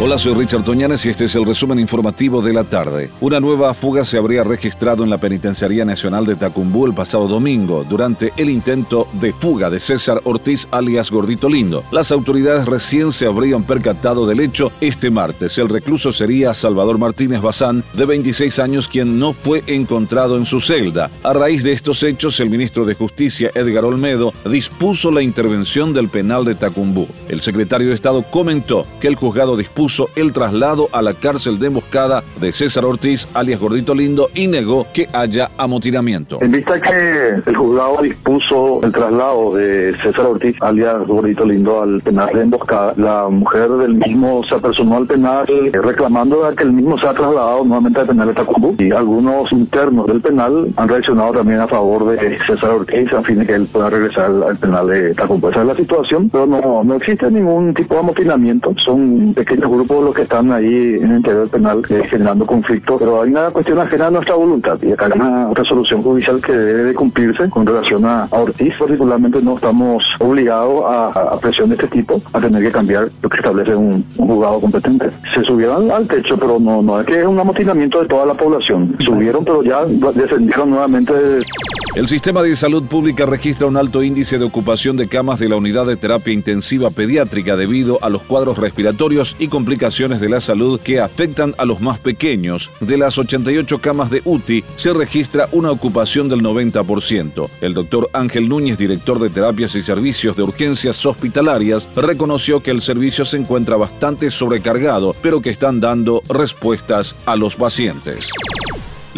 Hola, soy Richard Toñanes y este es el resumen informativo de la tarde. Una nueva fuga se habría registrado en la Penitenciaría Nacional de Tacumbú el pasado domingo durante el intento de fuga de César Ortiz alias Gordito Lindo. Las autoridades recién se habrían percatado del hecho este martes. El recluso sería Salvador Martínez Bazán, de 26 años, quien no fue encontrado en su celda. A raíz de estos hechos, el ministro de Justicia, Edgar Olmedo, dispuso la intervención del penal de Tacumbú. El secretario de Estado comentó que el juzgado dispuso el traslado a la cárcel de emboscada de César Ortiz, alias Gordito Lindo, y negó que haya amotinamiento. En vista que el juzgado dispuso el traslado de César Ortiz, alias Gordito Lindo, al penal de emboscada, la mujer del mismo se apersonó al penal eh, reclamando que el mismo se ha trasladado nuevamente al penal de Tacumbú. Y algunos internos del penal han reaccionado también a favor de César Ortiz a fin de que él pueda regresar al penal de Tacumbú. Esa es la situación, pero no, no existe ningún tipo de amotinamiento. Son pequeños grupos los que están ahí en el interior penal eh, generando conflictos, pero hay una cuestión ajena a nuestra voluntad y acá hay una resolución judicial que debe de cumplirse con relación a, Ortiz. Particularmente no estamos obligados a, presión de este tipo a tener que cambiar lo que establece un, juzgado competente. Se subieron al techo, pero no, no es que es un amotinamiento de toda la población. Subieron, pero ya descendieron nuevamente. El sistema de salud pública registra un alto índice de ocupación de camas de la unidad de terapia intensiva pediátrica debido a los cuadros respiratorios y complicaciones de la salud que afectan a los más pequeños. De las 88 camas de UTI se registra una ocupación del 90%. El doctor Ángel Núñez, director de terapias y servicios de urgencias hospitalarias, reconoció que el servicio se encuentra bastante sobrecargado, pero que están dando respuestas a los pacientes.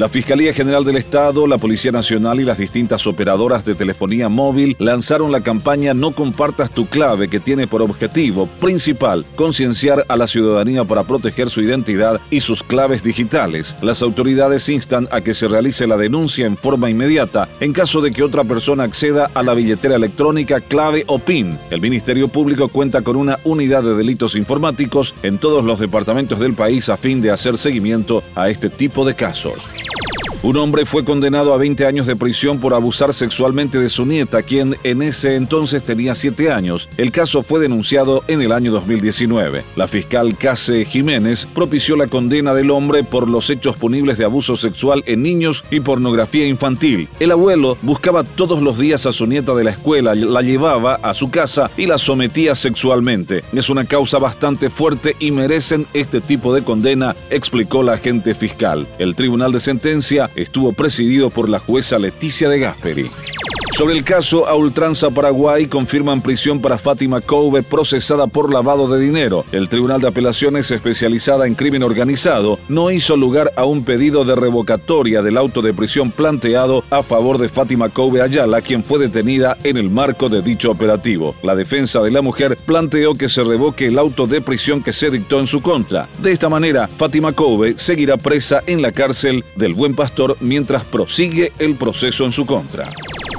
La Fiscalía General del Estado, la Policía Nacional y las distintas operadoras de telefonía móvil lanzaron la campaña No compartas tu clave que tiene por objetivo principal concienciar a la ciudadanía para proteger su identidad y sus claves digitales. Las autoridades instan a que se realice la denuncia en forma inmediata en caso de que otra persona acceda a la billetera electrónica clave o PIN. El Ministerio Público cuenta con una unidad de delitos informáticos en todos los departamentos del país a fin de hacer seguimiento a este tipo de casos. Un hombre fue condenado a 20 años de prisión por abusar sexualmente de su nieta, quien en ese entonces tenía 7 años. El caso fue denunciado en el año 2019. La fiscal Case Jiménez propició la condena del hombre por los hechos punibles de abuso sexual en niños y pornografía infantil. El abuelo buscaba todos los días a su nieta de la escuela, la llevaba a su casa y la sometía sexualmente. Es una causa bastante fuerte y merecen este tipo de condena, explicó la agente fiscal. El tribunal de sentencia estuvo presidido por la jueza Leticia de Gasperi. Sobre el caso a Ultranza Paraguay confirman prisión para Fátima Cove procesada por lavado de dinero. El Tribunal de Apelaciones especializada en crimen organizado no hizo lugar a un pedido de revocatoria del auto de prisión planteado a favor de Fátima Cove Ayala, quien fue detenida en el marco de dicho operativo. La defensa de la mujer planteó que se revoque el auto de prisión que se dictó en su contra. De esta manera, Fátima Cove seguirá presa en la cárcel del Buen Pastor mientras prosigue el proceso en su contra.